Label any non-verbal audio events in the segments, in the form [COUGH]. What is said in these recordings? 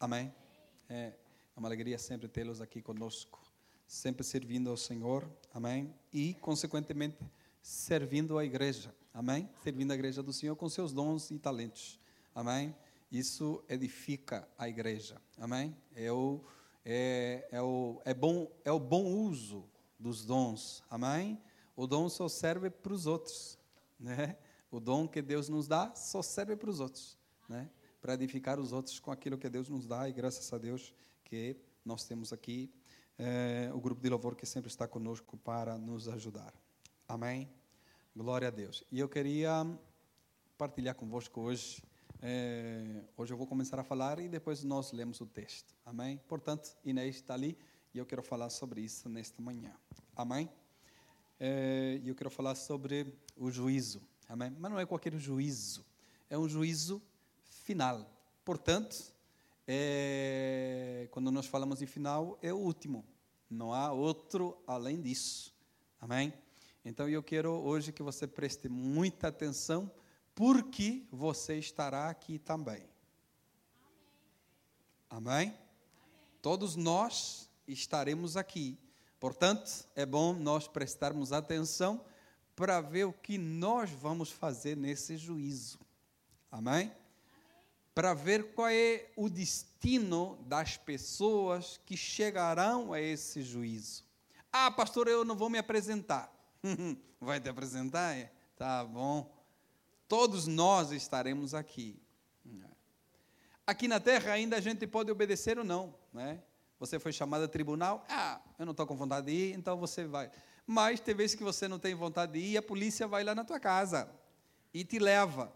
Amém? É, uma alegria sempre tê-los aqui conosco, sempre servindo ao Senhor. Amém? E, consequentemente, servindo a igreja. Amém? Servindo a igreja do Senhor com seus dons e talentos. Amém? Isso edifica a igreja. Amém? É o, é, é o, é bom, é o bom uso dos dons. Amém? O dom só serve para os outros. Né? O dom que Deus nos dá só serve para os outros. Né? Para edificar os outros com aquilo que Deus nos dá. E graças a Deus que nós temos aqui é, o grupo de louvor que sempre está conosco para nos ajudar. Amém? Glória a Deus. E eu queria partilhar convosco hoje. É, hoje eu vou começar a falar e depois nós lemos o texto. Amém? Portanto, Inês está ali e eu quero falar sobre isso nesta manhã. Amém? É, e eu quero falar sobre o juízo. Amém? Mas não é qualquer juízo. É um juízo final. Portanto, é, quando nós falamos de final, é o último. Não há outro além disso. Amém? Então eu quero hoje que você preste muita atenção, porque você estará aqui também. Amém? Amém? Todos nós estaremos aqui. Portanto, é bom nós prestarmos atenção para ver o que nós vamos fazer nesse juízo. Amém? Para ver qual é o destino das pessoas que chegarão a esse juízo. Ah, pastor, eu não vou me apresentar. [LAUGHS] Vai te apresentar? É? Tá bom. Todos nós estaremos aqui. Aqui na terra ainda a gente pode obedecer ou não, né? Você foi chamado a tribunal, ah, eu não estou com vontade de ir, então você vai. Mas tem vezes que você não tem vontade de ir, a polícia vai lá na tua casa e te leva.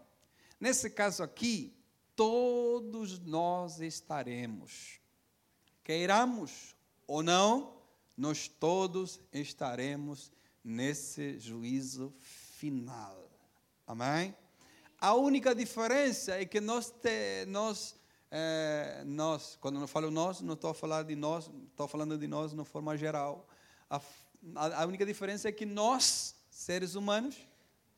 Nesse caso aqui, todos nós estaremos. Queiramos ou não, nós todos estaremos nesse juízo final. Amém? A única diferença é que nós, te, nós, é, nós quando eu falo nós, não estou falando de nós, estou falando de nós de forma geral. A, a, a única diferença é que nós, seres humanos,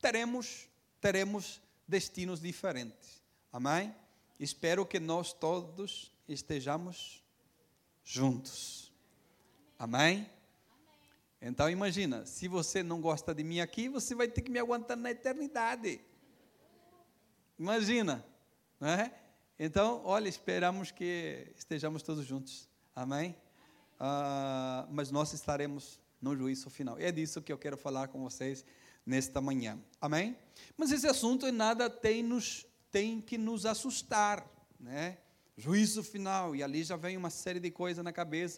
teremos, teremos destinos diferentes. Amém? Espero que nós todos estejamos juntos. Amém? Então imagina, se você não gosta de mim aqui, você vai ter que me aguentar na eternidade. Imagina, não é? Então, olha, esperamos que estejamos todos juntos. Amém? Ah, mas nós estaremos no juízo final. É disso que eu quero falar com vocês nesta manhã. Amém? Mas esse assunto nada tem, nos, tem que nos assustar, né? Juízo final, e ali já vem uma série de coisas na cabeça.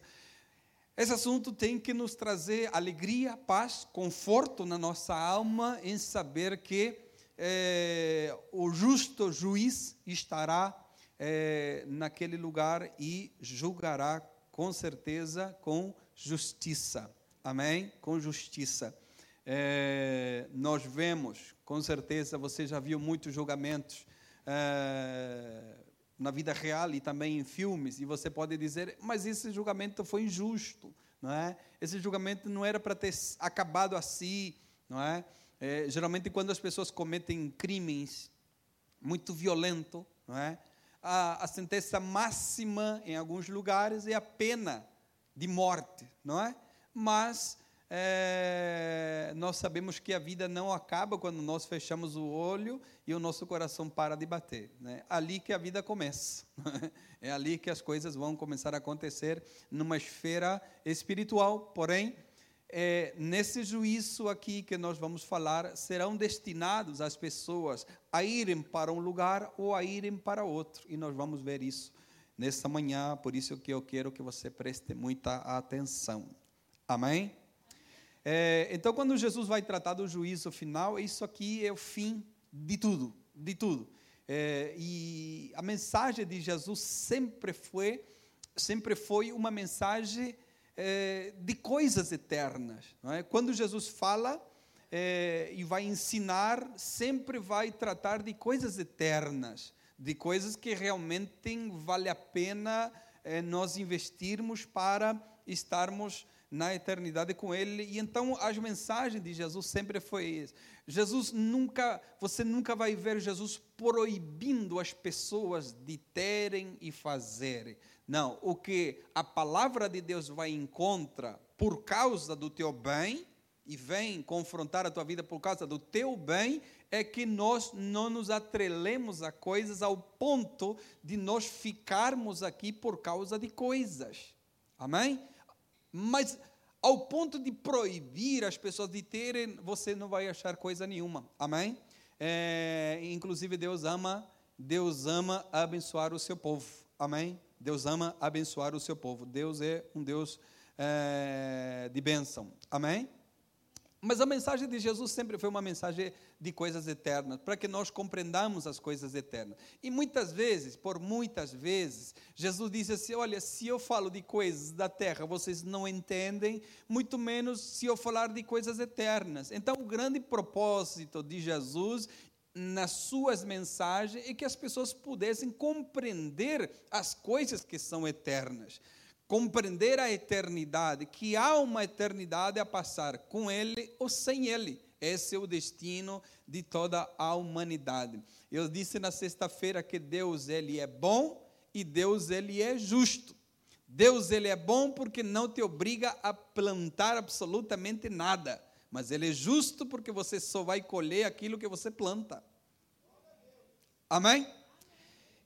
Esse assunto tem que nos trazer alegria, paz, conforto na nossa alma em saber que é, o justo juiz estará é, naquele lugar e julgará com certeza com justiça. Amém? Com justiça. É, nós vemos, com certeza, você já viu muitos julgamentos na vida real e também em filmes, e você pode dizer, mas esse julgamento foi injusto, não é? Esse julgamento não era para ter acabado assim, não é? é? Geralmente quando as pessoas cometem crimes muito violentos, não é? A, a sentença máxima em alguns lugares é a pena de morte, não é? Mas é, nós sabemos que a vida não acaba quando nós fechamos o olho e o nosso coração para de bater. Né? Ali que a vida começa. [LAUGHS] É ali que as coisas vão começar a acontecer numa esfera espiritual. Porém, é, nesse juízo aqui que nós vamos falar, serão destinados as pessoas a irem para um lugar ou a irem para outro. E nós vamos ver isso nesta manhã, por isso que eu quero que você preste muita atenção. Amém? É, então, quando Jesus vai tratar do juízo final, isso aqui é o fim de tudo, de tudo. É, e a mensagem de Jesus sempre foi, sempre foi uma mensagem é, de coisas eternas. É? Quando Jesus fala é, e vai ensinar, sempre vai tratar de coisas eternas, de coisas que realmente vale a pena é, nós investirmos para estarmos na eternidade com Ele. E então as mensagens de Jesus sempre foi isso. Jesus nunca, você nunca vai ver Jesus proibindo as pessoas de terem e fazerem. Não, o que a palavra de Deus vai em contra por causa do teu bem e vem confrontar a tua vida por causa do teu bem, é que nós não nos atrelemos a coisas ao ponto de nós ficarmos aqui por causa de coisas. Amém? Mas ao ponto de proibir as pessoas de terem, você não vai achar coisa nenhuma. Amém? É, inclusive Deus ama, Deus ama abençoar o seu povo. Amém? Deus ama abençoar o seu povo. Deus é um Deus é, de bênção. Amém? Mas a mensagem de Jesus sempre foi uma mensagem de coisas eternas, para que nós compreendamos as coisas eternas. E muitas vezes, por muitas vezes, Jesus disse assim: Olha, se eu falo de coisas da terra, vocês não entendem, muito menos se eu falar de coisas eternas. Então, o grande propósito de Jesus nas suas mensagens é que as pessoas pudessem compreender as coisas que são eternas compreender a eternidade, que há uma eternidade a passar com Ele ou sem Ele. Esse é o destino de toda a humanidade. Eu disse na sexta-feira que Deus ele é bom e Deus ele é justo. Deus ele é bom porque não te obriga a plantar absolutamente nada, mas ele é justo porque você só vai colher aquilo que você planta. Amém?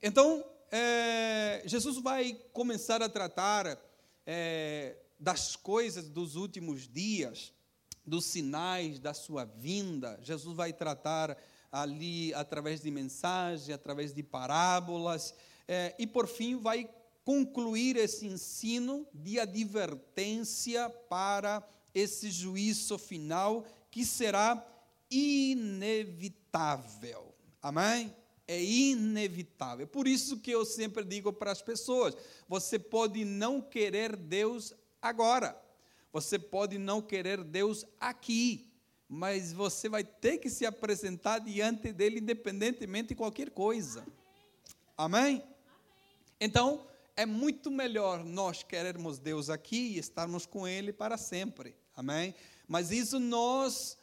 Então, é, Jesus vai começar a tratar é, das coisas dos últimos dias, dos sinais da sua vinda. Jesus vai tratar ali através de mensagens, através de parábolas, é, e por fim vai concluir esse ensino de advertência para esse juízo final que será inevitável. Amém? É inevitável. Por isso que eu sempre digo para as pessoas: você pode não querer Deus agora, você pode não querer Deus aqui, mas você vai ter que se apresentar diante dele independentemente de qualquer coisa. Amém? Então, é muito melhor nós querermos Deus aqui e estarmos com Ele para sempre. Amém? Mas isso nós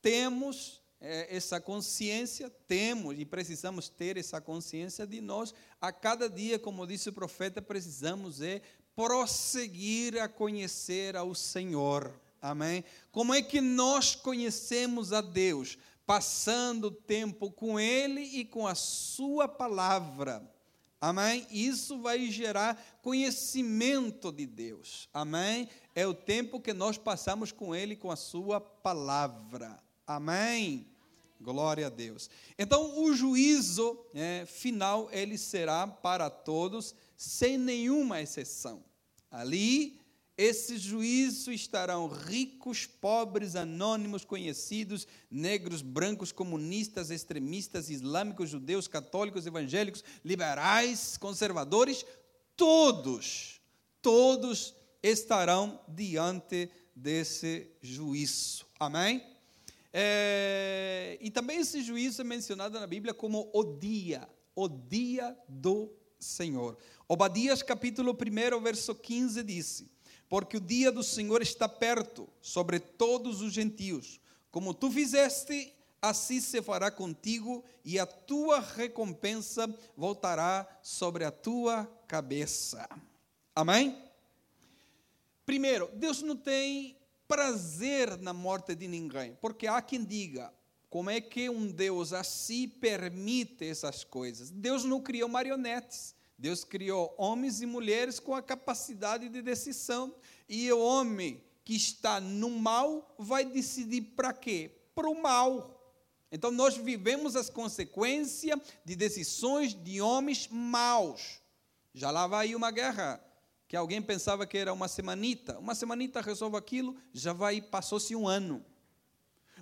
temos essa consciência, temos e precisamos ter essa consciência de nós, a cada dia, como disse o profeta, precisamos é prosseguir a conhecer ao Senhor. Amém? Como é que nós conhecemos a Deus? Passando tempo com Ele e com a Sua palavra. Amém? Isso vai gerar conhecimento de Deus. Amém? É o tempo que nós passamos com Ele, com a Sua palavra. Amém? Glória a Deus. Então, o juízo é, final, ele será para todos, sem nenhuma exceção. Ali, esse juízo estarão ricos, pobres, anônimos, conhecidos, negros, brancos, comunistas, extremistas, islâmicos, judeus, católicos, evangélicos, liberais, conservadores, todos, todos estarão diante desse juízo. Amém? É, e também esse juízo é mencionado na Bíblia como o dia, o dia do Senhor. Obadias capítulo 1, verso 15 disse: Porque o dia do Senhor está perto sobre todos os gentios. Como tu fizeste, assim se fará contigo, e a tua recompensa voltará sobre a tua cabeça. Amém? Primeiro, Deus não tem prazer na morte de ninguém, porque há quem diga: como é que um Deus assim permite essas coisas? Deus não criou marionetes. Deus criou homens e mulheres com a capacidade de decisão. E o homem que está no mal vai decidir para quê? Para o mal. Então nós vivemos as consequências de decisões de homens maus. Já lá vai uma guerra que alguém pensava que era uma semanita. Uma semanita resolve aquilo, já vai, passou-se um ano.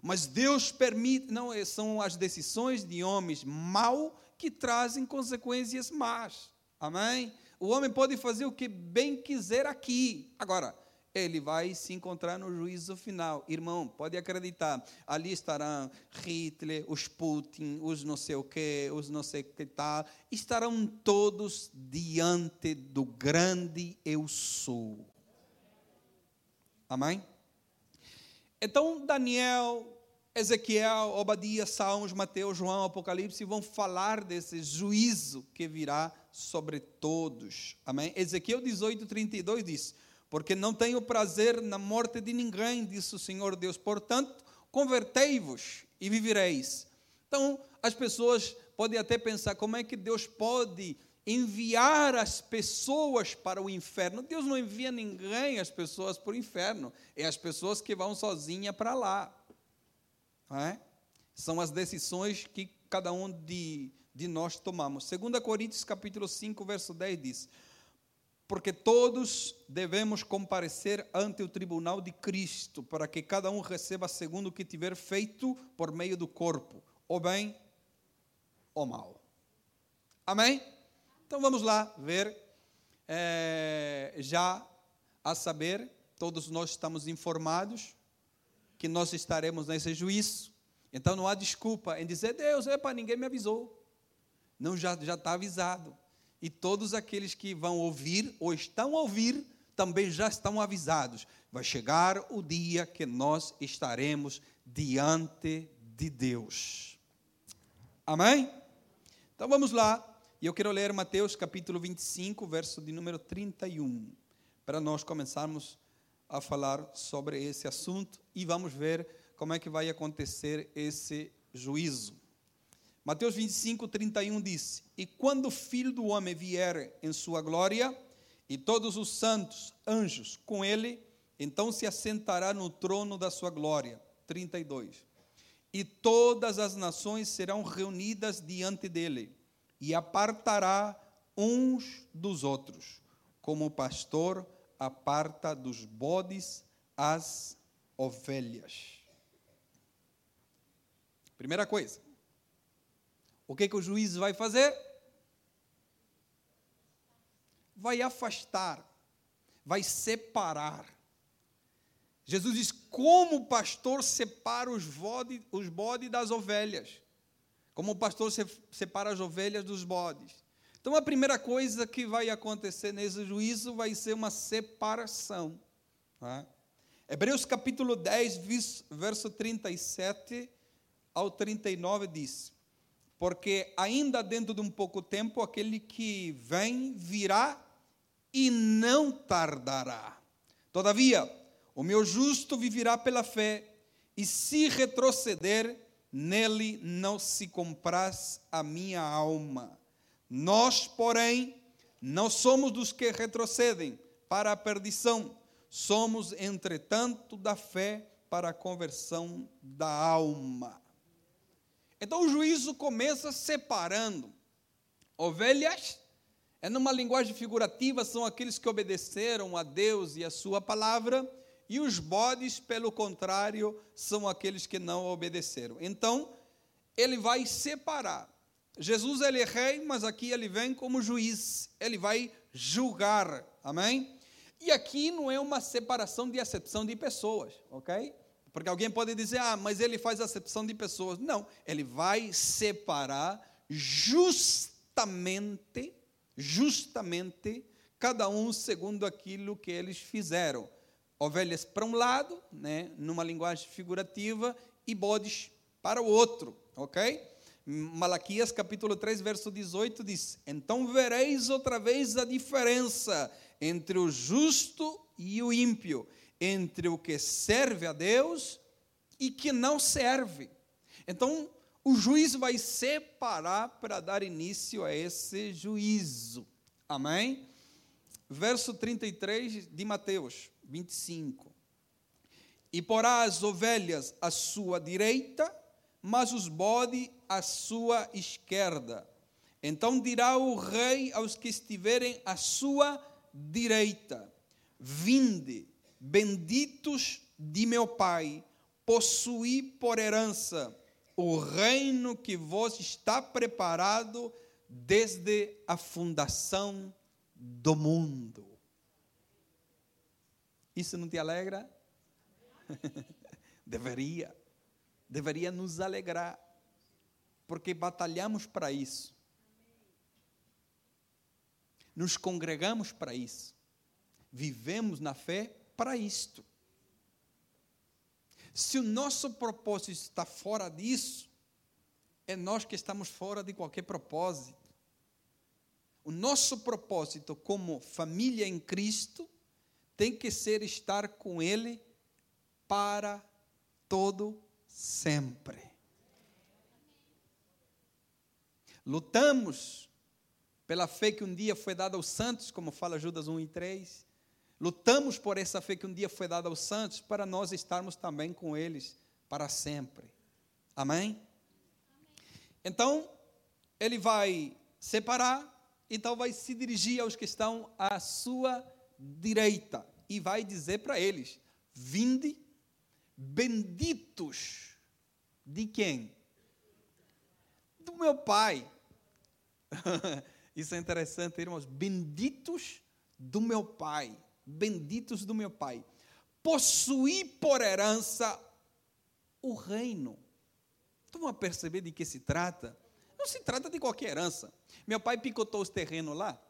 Mas Deus permite, não, é, são as decisões de homens mal que trazem consequências más. Amém? O homem pode fazer o que bem quiser aqui. Agora, ele vai se encontrar no juízo final. Irmão, pode acreditar, ali estarão Hitler, os Putin, os não sei o que, os não sei que tal, estarão todos diante do grande eu sou. Amém? Então, Daniel, Ezequiel, Obadias, Salmos, Mateus, João, Apocalipse vão falar desse juízo que virá sobre todos. Amém? Ezequiel 18, 32 diz: Porque não tenho prazer na morte de ninguém, disse o Senhor Deus, portanto, convertei-vos e vivereis. Então, as pessoas podem até pensar: como é que Deus pode enviar as pessoas para o inferno. Deus não envia ninguém as pessoas para o inferno, é as pessoas que vão sozinha para lá. É? São as decisões que cada um de, de nós tomamos. 2 Coríntios capítulo 5, verso 10 diz: Porque todos devemos comparecer ante o tribunal de Cristo, para que cada um receba segundo o que tiver feito por meio do corpo, ou bem ou mal. Amém? Então vamos lá ver, é, já a saber, todos nós estamos informados que nós estaremos nesse juízo. Então não há desculpa em dizer, Deus, epa, ninguém me avisou. Não, já está avisado. E todos aqueles que vão ouvir ou estão a ouvir também já estão avisados. Vai chegar o dia que nós estaremos diante de Deus. Amém? Então vamos lá. E eu quero ler Mateus capítulo 25, verso de número 31, para nós começarmos a falar sobre esse assunto e vamos ver como é que vai acontecer esse juízo. Mateus 25, 31 diz: E quando o filho do homem vier em sua glória, e todos os santos, anjos, com ele, então se assentará no trono da sua glória. 32. E todas as nações serão reunidas diante dele e apartará uns dos outros, como o pastor aparta dos bodes as ovelhas. Primeira coisa, o que, que o juiz vai fazer? Vai afastar, vai separar. Jesus diz: como o pastor separa os bodes os bode das ovelhas como o pastor separa as ovelhas dos bodes. Então, a primeira coisa que vai acontecer nesse juízo vai ser uma separação. É? Hebreus capítulo 10, verso 37 ao 39 diz: Porque ainda dentro de um pouco tempo aquele que vem virá e não tardará. Todavia, o meu justo viverá pela fé, e se retroceder, nele não se compraz a minha alma. Nós, porém, não somos dos que retrocedem para a perdição, somos, entretanto, da fé para a conversão da alma. Então o juízo começa separando ovelhas, é numa linguagem figurativa, são aqueles que obedeceram a Deus e a sua palavra, e os bodes, pelo contrário, são aqueles que não obedeceram. Então, ele vai separar. Jesus ele é rei, mas aqui ele vem como juiz. Ele vai julgar. Amém? E aqui não é uma separação de acepção de pessoas, ok? Porque alguém pode dizer, ah, mas ele faz acepção de pessoas. Não, ele vai separar justamente, justamente, cada um segundo aquilo que eles fizeram ovelhas para um lado, né, numa linguagem figurativa, e bodes para o outro, ok? Malaquias capítulo 3, verso 18 diz: Então vereis outra vez a diferença entre o justo e o ímpio, entre o que serve a Deus e que não serve. Então, o juiz vai separar para dar início a esse juízo. Amém? Verso 33 de Mateus. 25. E porá as ovelhas à sua direita, mas os bode à sua esquerda. Então dirá o rei aos que estiverem à sua direita: Vinde, benditos de meu Pai, possuí por herança o reino que vos está preparado desde a fundação do mundo. Isso não te alegra? [LAUGHS] deveria. Deveria nos alegrar. Porque batalhamos para isso. Nos congregamos para isso. Vivemos na fé para isto. Se o nosso propósito está fora disso, é nós que estamos fora de qualquer propósito. O nosso propósito como família em Cristo tem que ser estar com Ele para todo sempre. Lutamos pela fé que um dia foi dada aos santos, como fala Judas 1 e 3. Lutamos por essa fé que um dia foi dada aos santos, para nós estarmos também com eles para sempre. Amém? Então, ele vai separar, então vai se dirigir aos que estão à sua direita e vai dizer para eles: Vinde, benditos de quem? Do meu Pai. [LAUGHS] Isso é interessante, irmãos. Benditos do meu Pai. Benditos do meu Pai. Possuí por herança o reino. Estão a perceber de que se trata? Não se trata de qualquer herança. Meu pai picotou os terrenos lá.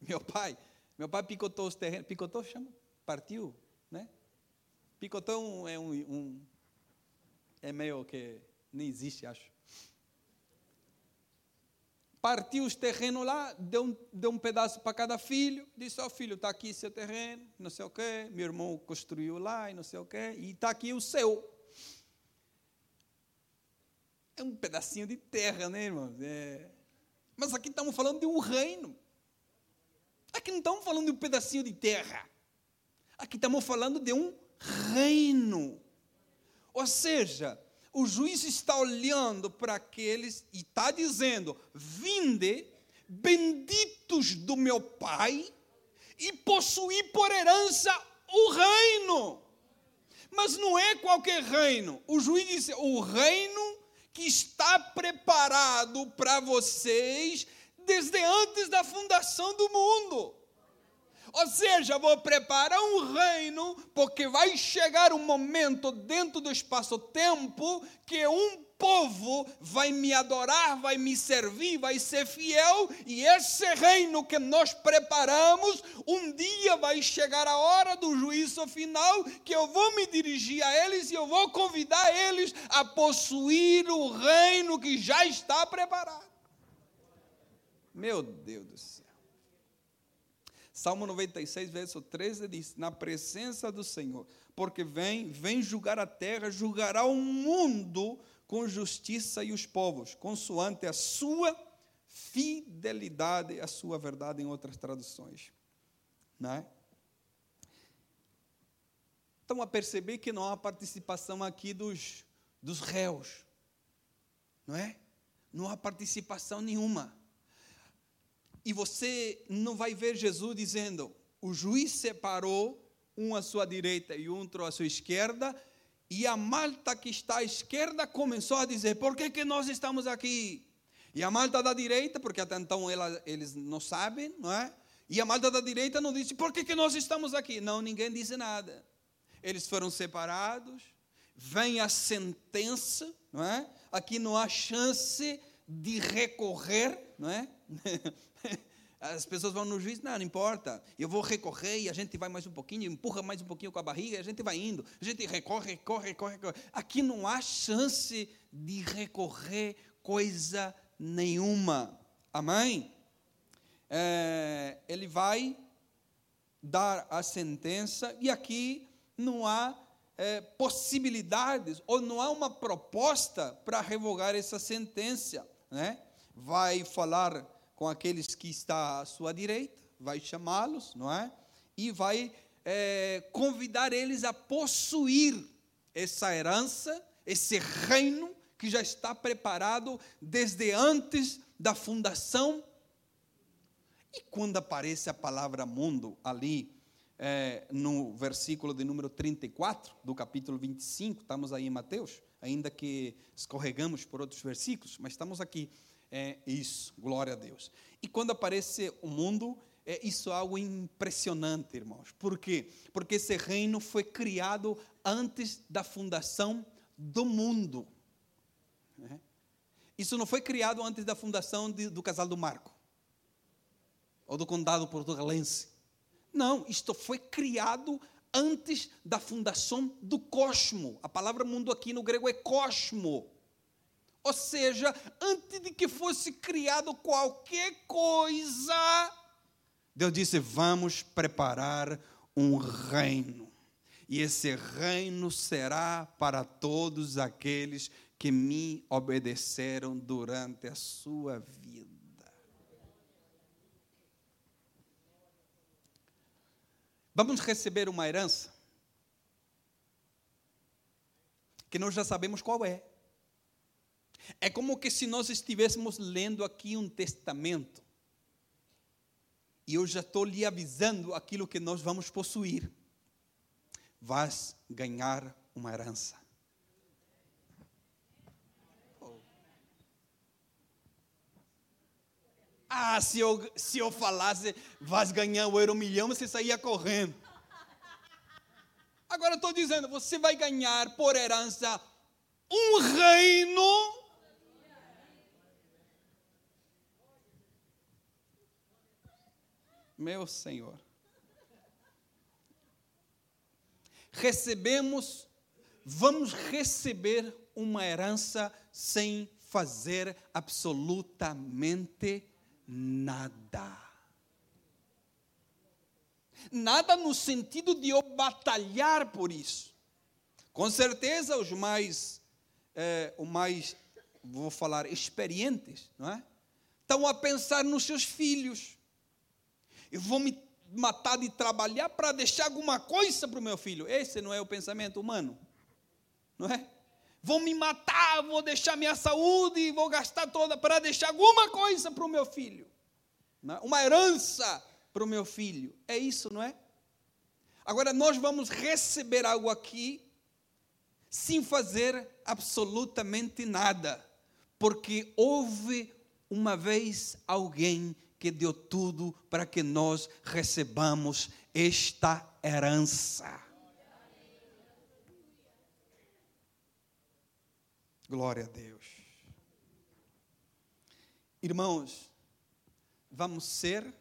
Meu pai, meu pai picotou os terrenos. Picotou, chama? Partiu, né? Picotou um, é um, um é meio que nem existe, acho partiu os terrenos lá, deu um, deu um pedaço para cada filho, disse, ó oh, filho, está aqui seu terreno, não sei o quê, meu irmão construiu lá e não sei o quê, e está aqui o seu. É um pedacinho de terra, né, irmãos? É... Mas aqui estamos falando de um reino. Aqui não estamos falando de um pedacinho de terra. Aqui estamos falando de um reino. Ou seja, o juiz está olhando para aqueles e está dizendo: Vinde, benditos do meu Pai, e possuí por herança o reino. Mas não é qualquer reino. O juiz disse: o reino que está preparado para vocês desde antes da fundação do mundo. Ou seja, vou preparar um reino, porque vai chegar um momento dentro do espaço-tempo que um povo vai me adorar, vai me servir, vai ser fiel, e esse reino que nós preparamos, um dia vai chegar a hora do juízo final, que eu vou me dirigir a eles e eu vou convidar eles a possuir o reino que já está preparado. Meu Deus do céu. Salmo 96, verso 13 diz: Na presença do Senhor, porque vem, vem julgar a terra, julgará o mundo com justiça e os povos, consoante a sua fidelidade, a sua verdade, em outras traduções. Não é? Estão a perceber que não há participação aqui dos, dos réus, não é? Não há participação nenhuma. E você não vai ver Jesus dizendo: o juiz separou um à sua direita e outro à sua esquerda, e a malta que está à esquerda começou a dizer: por que, que nós estamos aqui? E a malta da direita, porque até então ela, eles não sabem, não é? E a malta da direita não disse: por que, que nós estamos aqui? Não, ninguém disse nada. Eles foram separados, vem a sentença, não é? Aqui não há chance de recorrer, não é? [LAUGHS] As pessoas vão no juiz, não, não importa, eu vou recorrer e a gente vai mais um pouquinho, empurra mais um pouquinho com a barriga e a gente vai indo. A gente recorre, recorre, recorre, recorre. Aqui não há chance de recorrer coisa nenhuma. Amém? É, ele vai dar a sentença e aqui não há é, possibilidades ou não há uma proposta para revogar essa sentença. Né? Vai falar com aqueles que está à sua direita, vai chamá-los, não é? E vai é, convidar eles a possuir essa herança, esse reino que já está preparado desde antes da fundação. E quando aparece a palavra mundo ali, é, no versículo de número 34 do capítulo 25, estamos aí em Mateus, ainda que escorregamos por outros versículos, mas estamos aqui é isso, glória a Deus. E quando aparece o mundo, é isso é algo impressionante, irmãos. Por quê? Porque esse reino foi criado antes da fundação do mundo. Né? Isso não foi criado antes da fundação de, do casal do Marco ou do condado portugalense. Não, isto foi criado antes da fundação do cosmo. A palavra mundo aqui no grego é cosmo. Ou seja, antes de que fosse criado qualquer coisa, Deus disse: Vamos preparar um reino. E esse reino será para todos aqueles que me obedeceram durante a sua vida. Vamos receber uma herança que nós já sabemos qual é. É como que se nós estivéssemos lendo aqui um testamento. E eu já estou lhe avisando aquilo que nós vamos possuir. Vais ganhar uma herança. Ah, se eu, se eu falasse, vais ganhar o euro milhão, você saía correndo. Agora eu estou dizendo, você vai ganhar por herança um reino. Meu Senhor. Recebemos, vamos receber uma herança sem fazer absolutamente nada nada. No sentido de eu batalhar por isso. Com certeza, os mais, é, o mais, vou falar, experientes, não é? Estão a pensar nos seus filhos. Eu vou me matar de trabalhar para deixar alguma coisa para o meu filho. Esse não é o pensamento humano, não é? vou me matar, vou deixar minha saúde, vou gastar toda para deixar alguma coisa para o meu filho. É? Uma herança para o meu filho. É isso, não é? Agora nós vamos receber algo aqui sem fazer absolutamente nada, porque houve uma vez alguém que deu tudo para que nós recebamos esta herança. Glória a Deus. Irmãos, vamos ser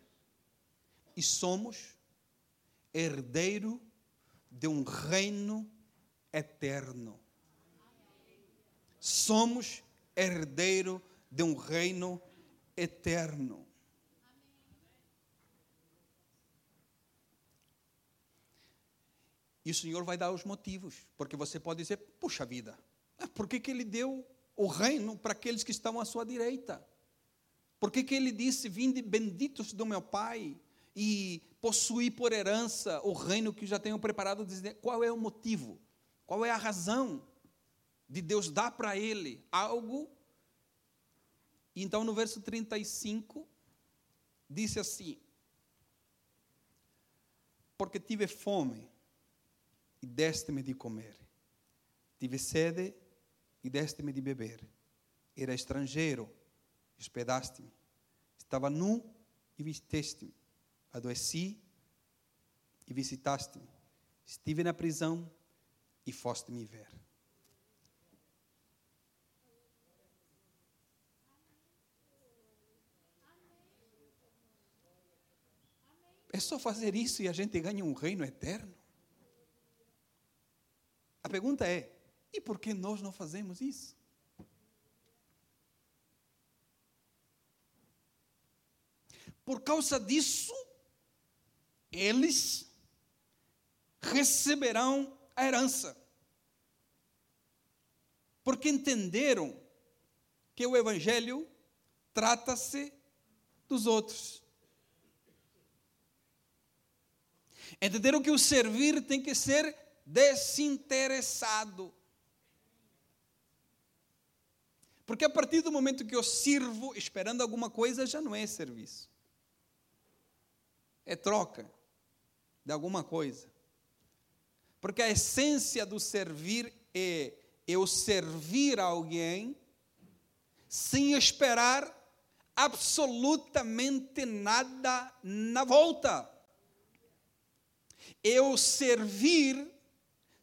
e somos herdeiro de um reino eterno. Somos herdeiro de um reino eterno. E o Senhor vai dar os motivos, porque você pode dizer: puxa vida, por que, que ele deu o reino para aqueles que estão à sua direita? Por que, que ele disse: Vinde benditos do meu Pai e possuí por herança o reino que já tenho preparado? Qual é o motivo? Qual é a razão de Deus dar para ele algo? Então, no verso 35, disse assim: Porque tive fome e deste-me de comer, tive sede e deste-me de beber. Era estrangeiro, hospedaste-me. Estava nu e visteste-me. Adoeci e visitaste-me. Estive na prisão e foste me ver. É só fazer isso e a gente ganha um reino eterno? A pergunta é: e por que nós não fazemos isso? Por causa disso, eles receberão a herança. Porque entenderam que o Evangelho trata-se dos outros. Entenderam que o servir tem que ser desinteressado. Porque a partir do momento que eu sirvo esperando alguma coisa, já não é serviço. É troca de alguma coisa. Porque a essência do servir é eu servir alguém sem esperar absolutamente nada na volta. Eu servir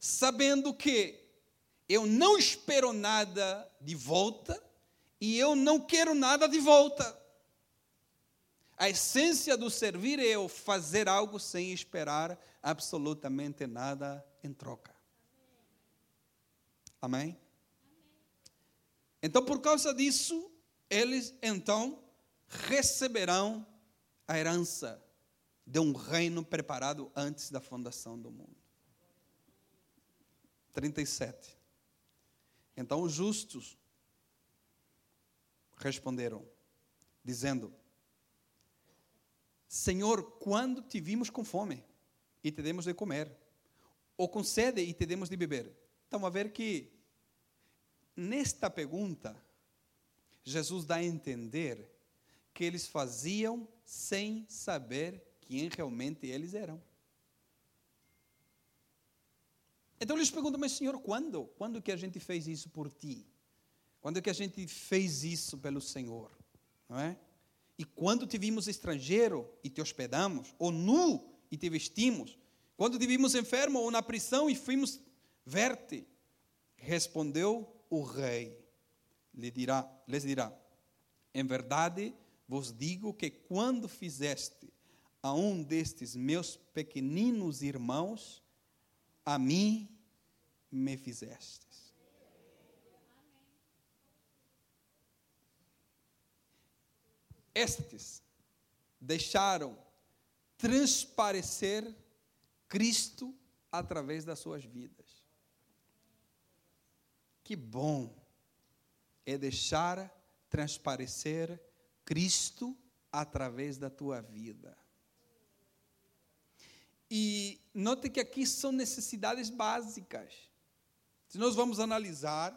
sabendo que eu não espero nada de volta e eu não quero nada de volta. A essência do servir é eu fazer algo sem esperar absolutamente nada em troca. Amém? Então, por causa disso, eles então receberão a herança de um reino preparado antes da fundação do mundo. 37. Então os justos responderam, dizendo: Senhor, quando te vimos com fome e te demos de comer, ou com sede e te demos de beber? Então, a ver que nesta pergunta, Jesus dá a entender que eles faziam sem saber quem realmente eles eram. Então eles perguntam, mas Senhor, quando? Quando que a gente fez isso por ti? Quando que a gente fez isso pelo Senhor? Não é? E quando te vimos estrangeiro e te hospedamos, ou nu e te vestimos? Quando te vimos enfermo ou na prisão e fomos ver-te? Respondeu o rei, lhe dirá, lhes dirá: Em verdade vos digo que quando fizeste a um destes meus pequeninos irmãos, a mim me fizestes. Estes deixaram transparecer Cristo através das suas vidas. Que bom é deixar transparecer Cristo através da tua vida. E note que aqui são necessidades básicas. Se nós vamos analisar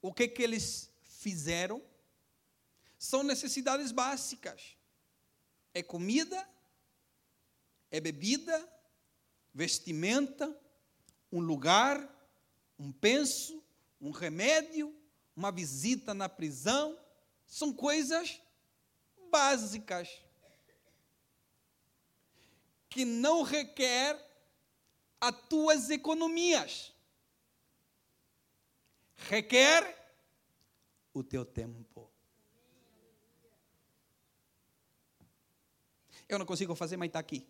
o que, que eles fizeram, são necessidades básicas. É comida, é bebida, vestimenta, um lugar, um penso, um remédio, uma visita na prisão. São coisas básicas que não requer as tuas economias. Requer o teu tempo. Eu não consigo fazer, mas está aqui.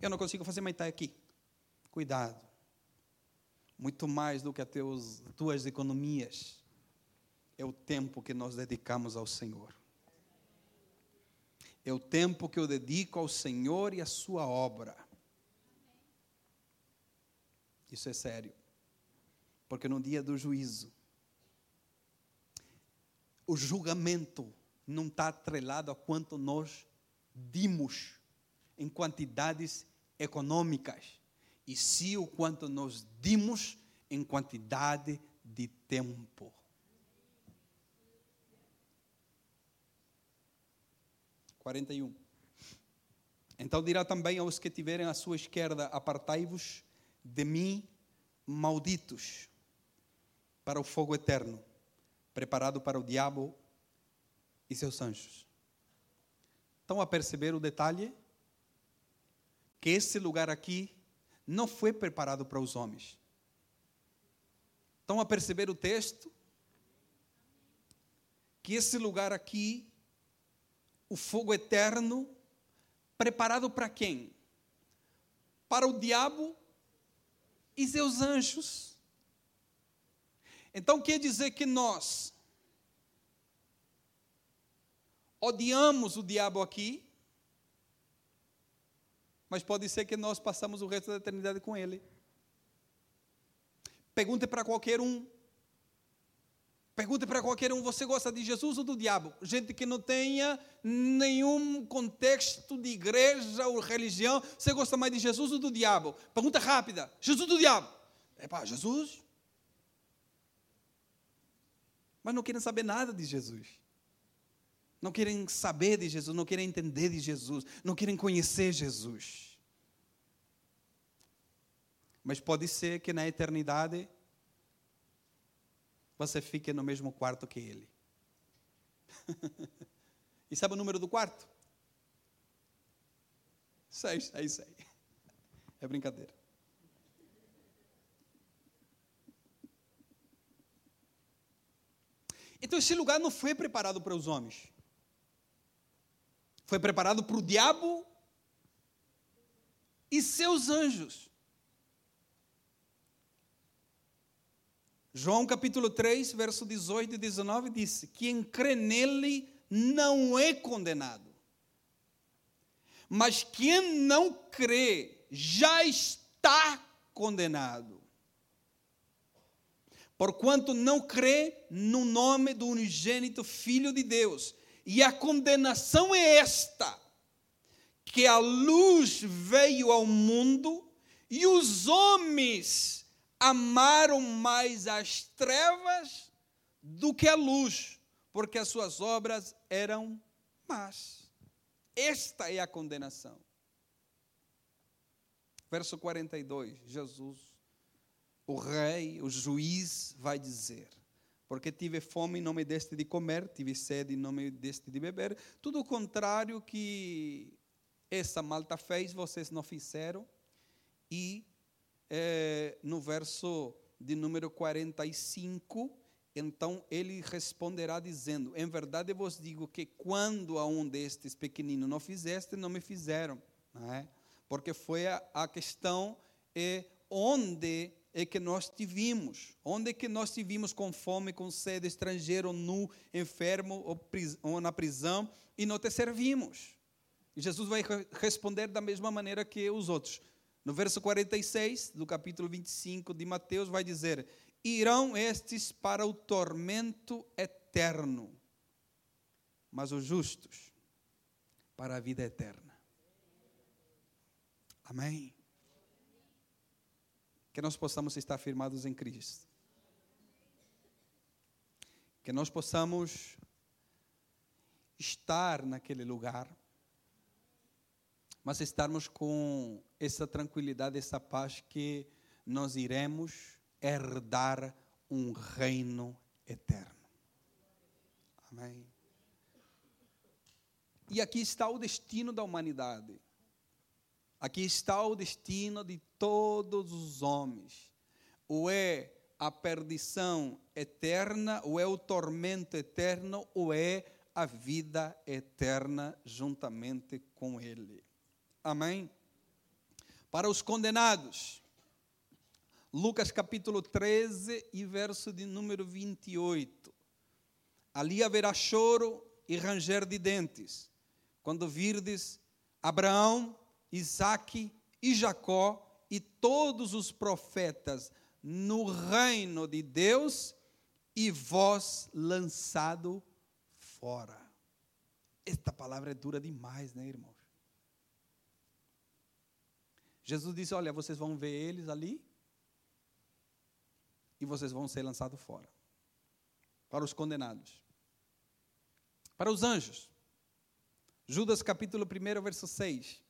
Eu não consigo fazer, mas está aqui. Cuidado. Muito mais do que as teus, tuas economias, é o tempo que nós dedicamos ao Senhor é o tempo que eu dedico ao Senhor e à Sua obra. Isso é sério. Porque no dia do juízo, o julgamento não está atrelado a quanto nós dimos em quantidades econômicas, e sim o quanto nós dimos em quantidade de tempo. 41. Então dirá também aos que tiverem à sua esquerda: Apartai-vos de mim, malditos, para o fogo eterno, preparado para o diabo e seus anjos. Estão a perceber o detalhe? Que esse lugar aqui não foi preparado para os homens. Estão a perceber o texto? Que esse lugar aqui o fogo eterno, preparado para quem? Para o diabo e seus anjos. Então quer dizer que nós odiamos o diabo aqui, mas pode ser que nós passamos o resto da eternidade com ele. Pergunte para qualquer um Pergunte para qualquer um: você gosta de Jesus ou do diabo? Gente que não tenha nenhum contexto de igreja ou religião, você gosta mais de Jesus ou do diabo? Pergunta rápida: Jesus ou do diabo? Pá, Jesus. Mas não querem saber nada de Jesus. Não querem saber de Jesus, não querem entender de Jesus, não querem conhecer Jesus. Mas pode ser que na eternidade você fique no mesmo quarto que ele. [LAUGHS] e sabe o número do quarto? Sei, sei, sei. É brincadeira. Então esse lugar não foi preparado para os homens. Foi preparado para o diabo e seus anjos. João capítulo 3, verso 18 e 19 disse: Quem crê nele não é condenado. Mas quem não crê já está condenado. Porquanto não crê no nome do unigênito Filho de Deus. E a condenação é esta: que a luz veio ao mundo e os homens amaram mais as trevas do que a luz, porque as suas obras eram más. Esta é a condenação. Verso 42, Jesus, o rei, o juiz, vai dizer: Porque tive fome e não me deste de comer, tive sede e não me deste de beber. Tudo o contrário que essa malta fez, vocês não fizeram. E é, no verso de número 45, então ele responderá dizendo: Em verdade vos digo que quando a um destes pequeninos não fizeste, não me fizeram. Não é? Porque foi a, a questão é onde é que nós tivemos, onde é que nós tivemos com fome, com sede, estrangeiro, nu, enfermo ou, ou na prisão e não te servimos. E Jesus vai responder da mesma maneira que os outros. No verso 46 do capítulo 25 de Mateus, vai dizer: Irão estes para o tormento eterno, mas os justos para a vida eterna. Amém. Que nós possamos estar firmados em Cristo. Que nós possamos estar naquele lugar mas estarmos com essa tranquilidade, essa paz que nós iremos herdar um reino eterno. Amém. E aqui está o destino da humanidade. Aqui está o destino de todos os homens. Ou é a perdição eterna, ou é o tormento eterno, ou é a vida eterna juntamente com Ele. Amém? Para os condenados. Lucas capítulo 13 e verso de número 28. Ali haverá choro e ranger de dentes, quando virdes Abraão, Isaque e Jacó e todos os profetas no reino de Deus e vós lançado fora. Esta palavra é dura demais, né, irmão? Jesus disse: Olha, vocês vão ver eles ali e vocês vão ser lançados fora. Para os condenados. Para os anjos. Judas capítulo 1, verso 6.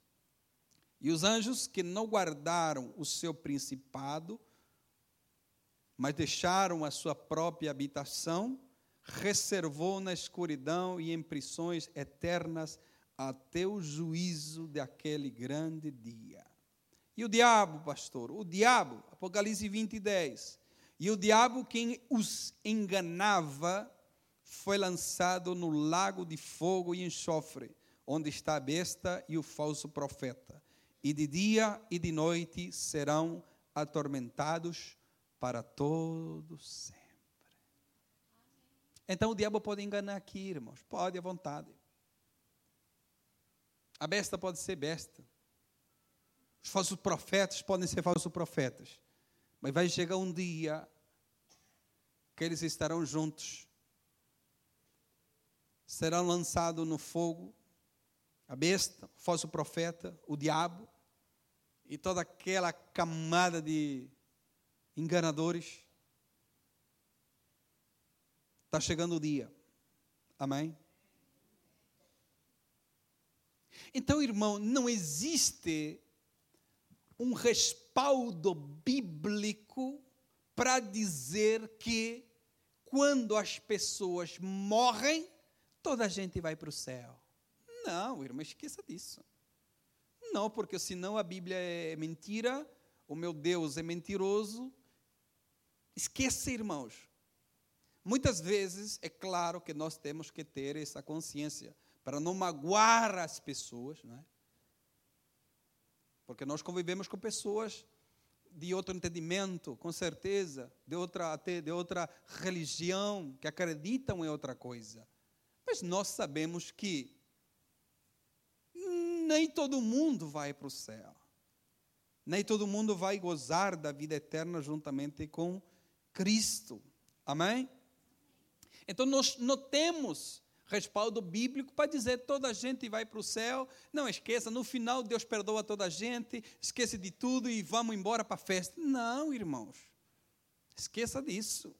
E os anjos que não guardaram o seu principado, mas deixaram a sua própria habitação, reservou na escuridão e em prisões eternas até o juízo daquele grande dia. E o diabo, pastor? O diabo, Apocalipse 20, 10. E o diabo, quem os enganava, foi lançado no lago de fogo e enxofre, onde está a besta e o falso profeta. E de dia e de noite serão atormentados para todo sempre. Então o diabo pode enganar aqui, irmãos. Pode à vontade. A besta pode ser besta. Os falsos profetas podem ser falsos profetas. Mas vai chegar um dia que eles estarão juntos. Serão lançados no fogo a besta, o falso profeta, o diabo e toda aquela camada de enganadores. Está chegando o dia. Amém? Então, irmão, não existe um respaldo bíblico para dizer que quando as pessoas morrem, toda a gente vai para o céu. Não, irmão, esqueça disso. Não, porque senão a Bíblia é mentira, o meu Deus é mentiroso. Esqueça, irmãos. Muitas vezes, é claro que nós temos que ter essa consciência, para não magoar as pessoas, não é? Porque nós convivemos com pessoas de outro entendimento, com certeza, de outra até de outra religião, que acreditam em outra coisa. Mas nós sabemos que nem todo mundo vai para o céu. Nem todo mundo vai gozar da vida eterna juntamente com Cristo. Amém? Então nós não temos respaldo bíblico para dizer toda a gente vai para o céu. Não esqueça, no final Deus perdoa toda a gente, esqueça de tudo e vamos embora para a festa. Não, irmãos. Esqueça disso.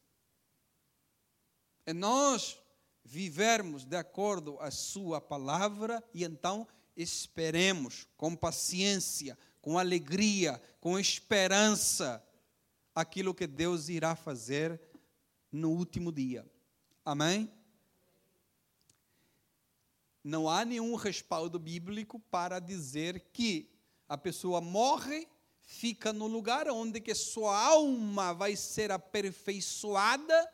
É nós vivermos de acordo a sua palavra e então esperemos com paciência, com alegria, com esperança aquilo que Deus irá fazer no último dia. Amém? Não há nenhum respaldo bíblico para dizer que a pessoa morre, fica no lugar onde que sua alma vai ser aperfeiçoada,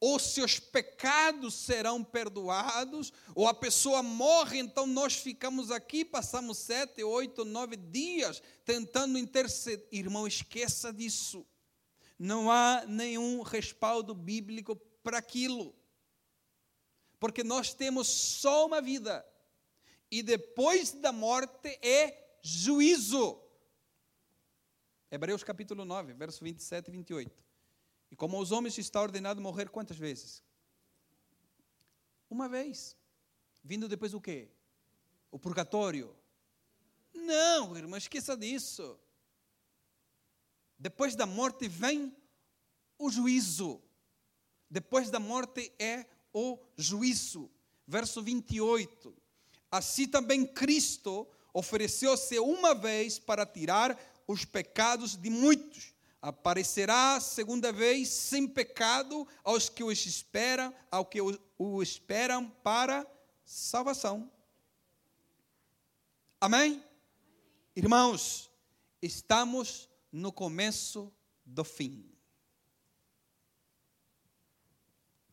ou seus pecados serão perdoados, ou a pessoa morre, então nós ficamos aqui, passamos sete, oito, nove dias tentando interceder. Irmão, esqueça disso. Não há nenhum respaldo bíblico para aquilo. Porque nós temos só uma vida. E depois da morte é juízo. Hebreus capítulo 9, verso 27 e 28. E como aos homens está ordenado morrer quantas vezes? Uma vez. Vindo depois o quê? O purgatório. Não, irmão, esqueça disso. Depois da morte vem o juízo. Depois da morte é o juízo. Verso 28. Assim também Cristo ofereceu-se uma vez para tirar os pecados de muitos. Aparecerá segunda vez sem pecado aos que o esperam, ao que o esperam para salvação. Amém? Irmãos, estamos no começo do fim.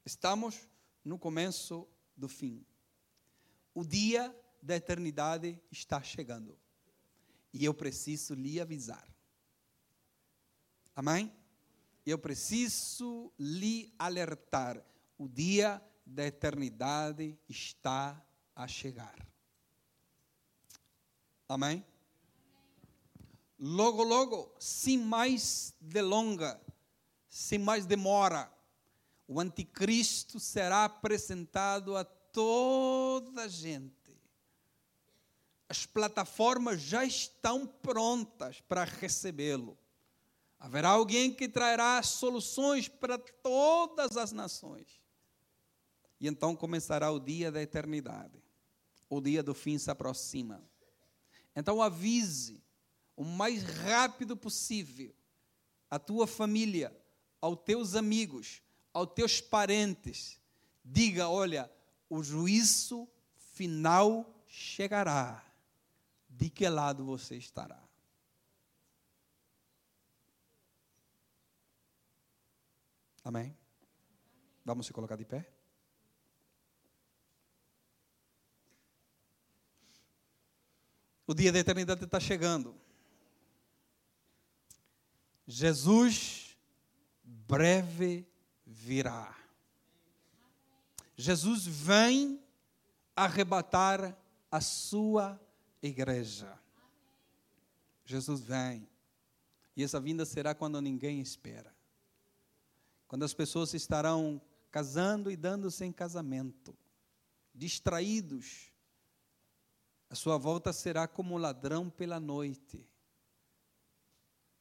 Estamos no começo do fim. O dia da eternidade está chegando. E eu preciso lhe avisar. Amém? Eu preciso lhe alertar. O dia da eternidade está a chegar. Amém? Logo, logo, sem mais delonga, sem mais demora, o anticristo será apresentado a toda a gente. As plataformas já estão prontas para recebê-lo. Haverá alguém que trará soluções para todas as nações. E então começará o dia da eternidade. O dia do fim se aproxima. Então avise o mais rápido possível a tua família, aos teus amigos, aos teus parentes, diga: olha, o juízo final chegará. De que lado você estará? Amém? Vamos se colocar de pé? O dia da eternidade está chegando. Jesus breve virá. Jesus vem arrebatar a sua igreja. Jesus vem. E essa vinda será quando ninguém espera. Quando as pessoas estarão casando e dando-se em casamento, distraídos. A sua volta será como ladrão pela noite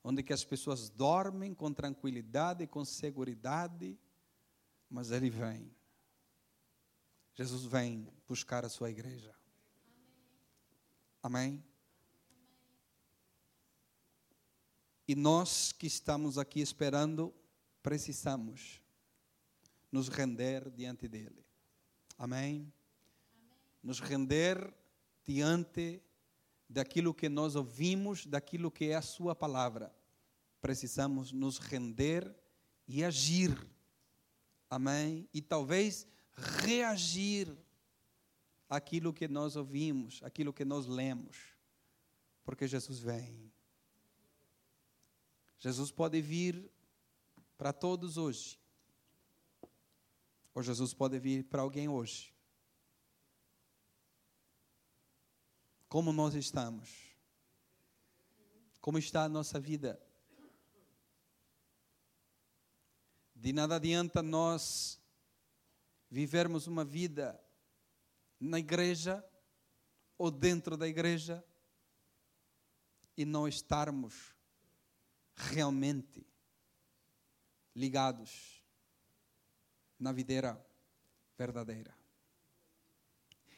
onde que as pessoas dormem com tranquilidade, com segurança, mas ele vem. Jesus vem buscar a sua igreja. Amém? E nós que estamos aqui esperando, precisamos nos render diante dele. Amém? Amém? Nos render diante daquilo que nós ouvimos, daquilo que é a Sua palavra. Precisamos nos render e agir. Amém? E talvez reagir aquilo que nós ouvimos, aquilo que nós lemos, porque Jesus vem. Jesus pode vir para todos hoje, ou Jesus pode vir para alguém hoje. Como nós estamos? Como está a nossa vida? De nada adianta nós vivermos uma vida na igreja ou dentro da igreja e não estarmos realmente ligados na videira verdadeira.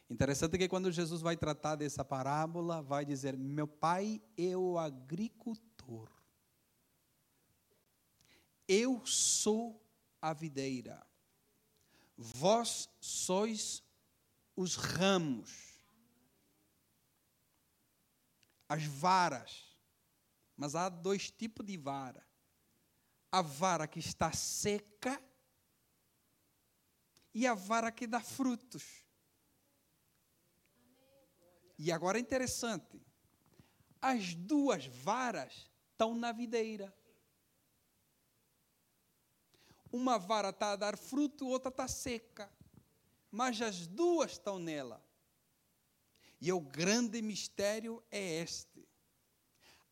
Interessante que quando Jesus vai tratar dessa parábola, vai dizer: Meu pai é o agricultor. Eu sou a videira. Vós sois os ramos, as varas. Mas há dois tipos de vara: a vara que está seca e a vara que dá frutos. E agora é interessante: as duas varas estão na videira. Uma vara está a dar fruto, outra está seca mas as duas estão nela. E o grande mistério é este: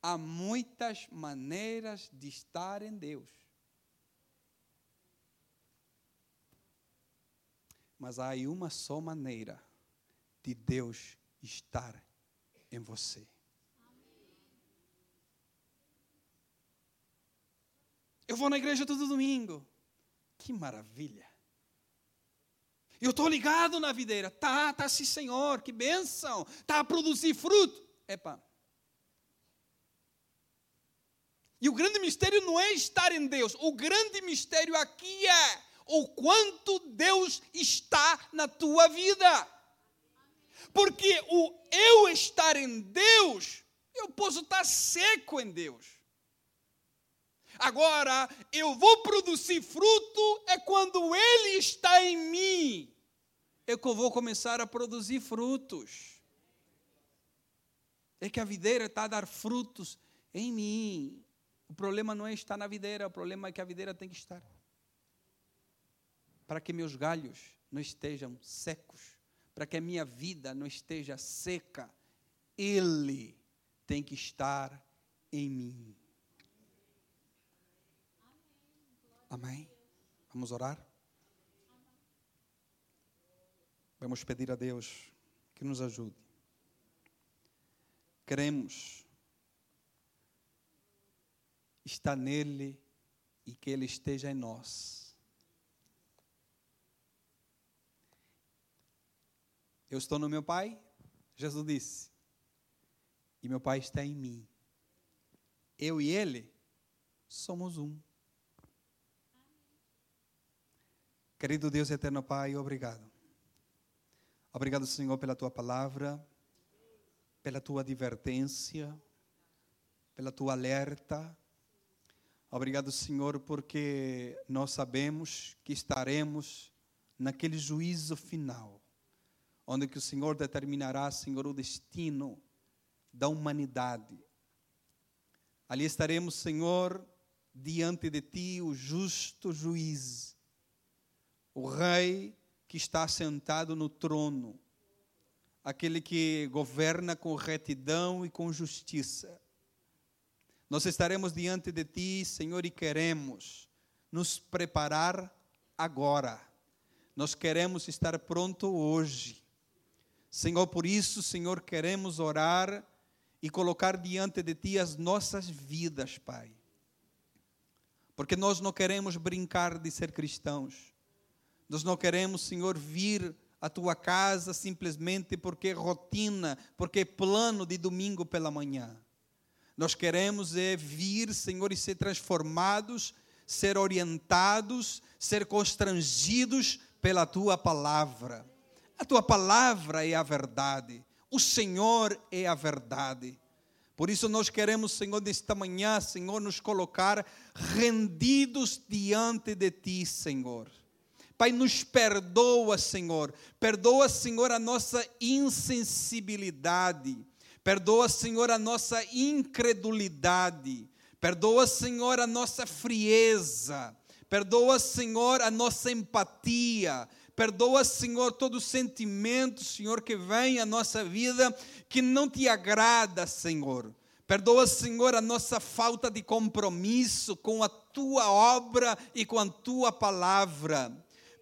há muitas maneiras de estar em Deus. Mas há uma só maneira de Deus estar em você. Eu vou na igreja todo domingo. Que maravilha. Eu estou ligado na videira. Tá, tá sim, Senhor, que bênção. Tá a produzir fruto. Epa. E o grande mistério não é estar em Deus. O grande mistério aqui é o quanto Deus está na tua vida. Porque o eu estar em Deus, eu posso estar seco em Deus. Agora, eu vou produzir fruto é quando Ele está em mim. É que eu vou começar a produzir frutos. É que a videira está a dar frutos em mim. O problema não é estar na videira, o problema é que a videira tem que estar. Para que meus galhos não estejam secos, para que a minha vida não esteja seca, Ele tem que estar em mim. Amém? Vamos orar? Vamos pedir a Deus que nos ajude. Queremos estar nele e que ele esteja em nós. Eu estou no meu Pai, Jesus disse, e meu Pai está em mim. Eu e ele somos um. Querido Deus eterno Pai, obrigado. Obrigado, Senhor, pela tua palavra, pela tua advertência, pela tua alerta. Obrigado, Senhor, porque nós sabemos que estaremos naquele juízo final, onde que o Senhor determinará, Senhor, o destino da humanidade. Ali estaremos, Senhor, diante de ti, o justo juiz o rei que está sentado no trono, aquele que governa com retidão e com justiça. Nós estaremos diante de ti, Senhor, e queremos nos preparar agora. Nós queremos estar pronto hoje. Senhor, por isso, Senhor, queremos orar e colocar diante de ti as nossas vidas, Pai. Porque nós não queremos brincar de ser cristãos. Nós não queremos, Senhor, vir à tua casa simplesmente porque é rotina, porque é plano de domingo pela manhã. Nós queremos é vir, Senhor, e ser transformados, ser orientados, ser constrangidos pela tua palavra. A tua palavra é a verdade. O Senhor é a verdade. Por isso nós queremos, Senhor, nesta manhã, Senhor, nos colocar rendidos diante de ti, Senhor Pai, nos perdoa, Senhor. Perdoa, Senhor, a nossa insensibilidade. Perdoa, Senhor, a nossa incredulidade. Perdoa, Senhor, a nossa frieza. Perdoa, Senhor, a nossa empatia. Perdoa, Senhor, todo sentimento, Senhor, que vem à nossa vida que não te agrada, Senhor. Perdoa, Senhor, a nossa falta de compromisso com a tua obra e com a tua palavra.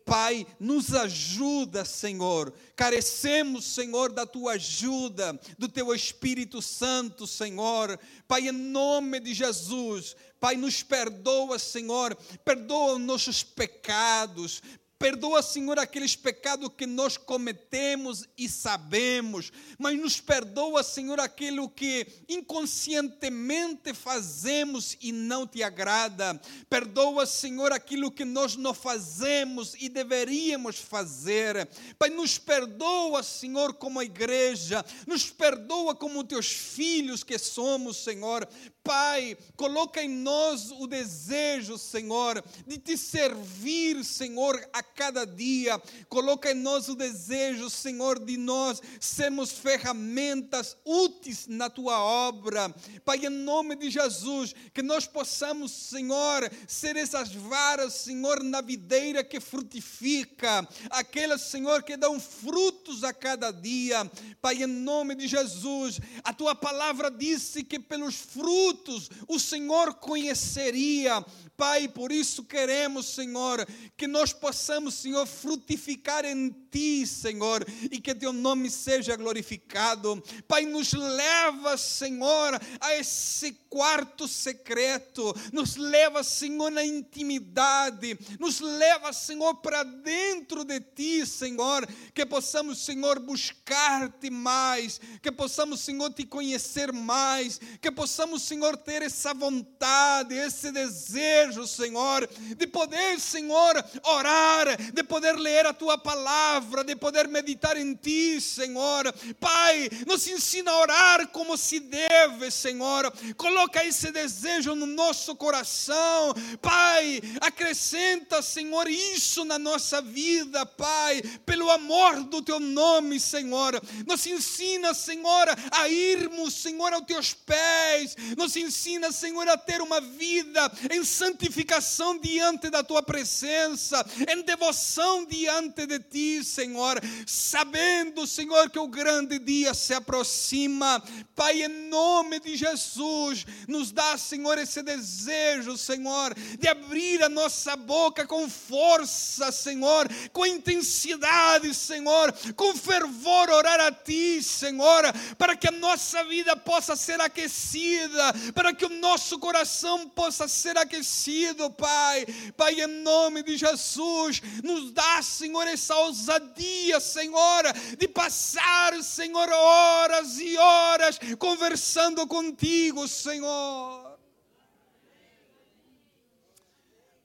Pai, nos ajuda, Senhor. Carecemos, Senhor, da tua ajuda, do teu Espírito Santo, Senhor. Pai, em nome de Jesus, Pai, nos perdoa, Senhor. Perdoa os nossos pecados. Perdoa, Senhor, aqueles pecados que nós cometemos e sabemos, mas nos perdoa, Senhor, aquilo que inconscientemente fazemos e não te agrada. Perdoa, Senhor, aquilo que nós não fazemos e deveríamos fazer. Pai, nos perdoa, Senhor, como igreja, nos perdoa como teus filhos que somos, Senhor. Pai, coloca em nós o desejo, Senhor, de te servir, Senhor, a cada dia. Coloca em nós o desejo, Senhor, de nós sermos ferramentas úteis na tua obra. Pai, em nome de Jesus, que nós possamos, Senhor, ser essas varas, Senhor, na videira que frutifica, aquelas, Senhor, que dão frutos a cada dia. Pai, em nome de Jesus, a tua palavra disse que pelos frutos frutos o Senhor conheceria. Pai, por isso queremos, Senhor, que nós possamos, Senhor, frutificar em Ti, Senhor, e que Teu nome seja glorificado. Pai, nos leva, Senhor, a esse quarto secreto, nos leva, Senhor, na intimidade, nos leva, Senhor, para dentro de Ti, Senhor, que possamos, Senhor, buscar-te mais, que possamos, Senhor, te conhecer mais, que possamos, Senhor, ter essa vontade, esse desejo, Senhor, de poder, Senhor, orar, de poder ler a tua palavra, de poder meditar em ti, Senhor. Pai, nos ensina a orar como se deve, Senhor. Coloca esse desejo no nosso coração. Pai, acrescenta, Senhor, isso na nossa vida, Pai, pelo amor do teu nome, Senhor. Nos ensina, Senhor, a irmos, Senhor, aos teus pés. Nos ensina, Senhor, a ter uma vida em santificação diante da tua presença, em devoção diante de ti, Senhor, sabendo, Senhor, que o grande dia se aproxima. Pai, em nome de Jesus, nos dá, Senhor, esse desejo, Senhor, de abrir a nossa boca com força, Senhor, com intensidade, Senhor, com fervor orar a ti, Senhor, para que a nossa vida possa ser aquecida, para que o nosso coração possa ser aquecido, Pai. Pai, em nome de Jesus, nos dá, Senhor, essa ousadia, Senhor, de passar, Senhor, horas e horas conversando contigo, Senhor.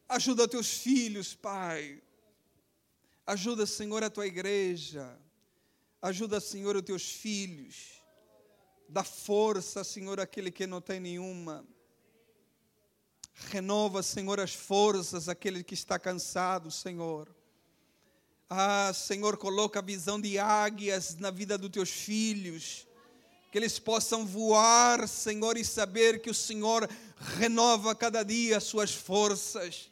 Ajuda teus filhos, Pai. Ajuda, Senhor, a tua igreja. Ajuda, Senhor, os teus filhos. Dá força, Senhor, àquele que não tem nenhuma. Renova, Senhor, as forças àquele que está cansado, Senhor. Ah, Senhor, coloca a visão de águias na vida dos teus filhos. Que eles possam voar, Senhor, e saber que o Senhor renova cada dia as suas forças.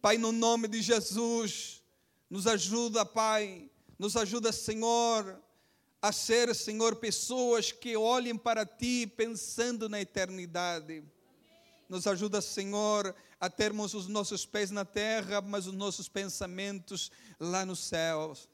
Pai, no nome de Jesus, nos ajuda, Pai. Nos ajuda, Senhor, a ser, Senhor, pessoas que olhem para Ti pensando na eternidade. Nos ajuda, Senhor, a termos os nossos pés na terra, mas os nossos pensamentos lá nos céus.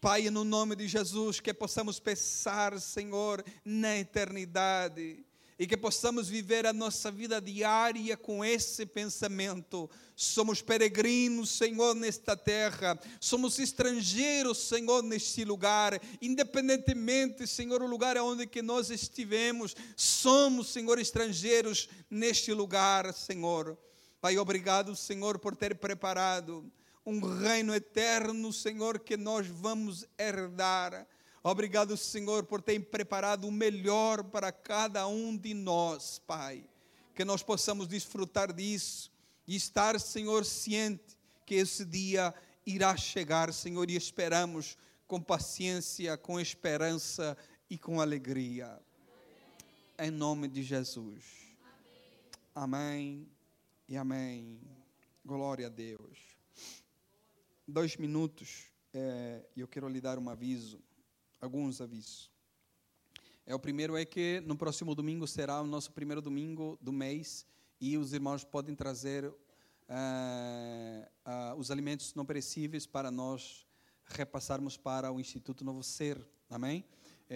Pai, no nome de Jesus, que possamos pensar, Senhor, na eternidade e que possamos viver a nossa vida diária com esse pensamento. Somos peregrinos, Senhor, nesta terra, somos estrangeiros, Senhor, neste lugar, independentemente, Senhor, o lugar onde que nós estivemos, somos, Senhor, estrangeiros neste lugar, Senhor. Pai, obrigado, Senhor, por ter preparado um reino eterno, Senhor, que nós vamos herdar Obrigado, Senhor, por ter preparado o melhor para cada um de nós, Pai. Que nós possamos desfrutar disso e estar, Senhor, ciente que esse dia irá chegar, Senhor, e esperamos com paciência, com esperança e com alegria. Em nome de Jesus. Amém e amém. Glória a Deus. Dois minutos é, e eu quero lhe dar um aviso, alguns avisos. É, o primeiro é que no próximo domingo será o nosso primeiro domingo do mês e os irmãos podem trazer uh, uh, os alimentos não perecíveis para nós repassarmos para o Instituto Novo Ser. Amém?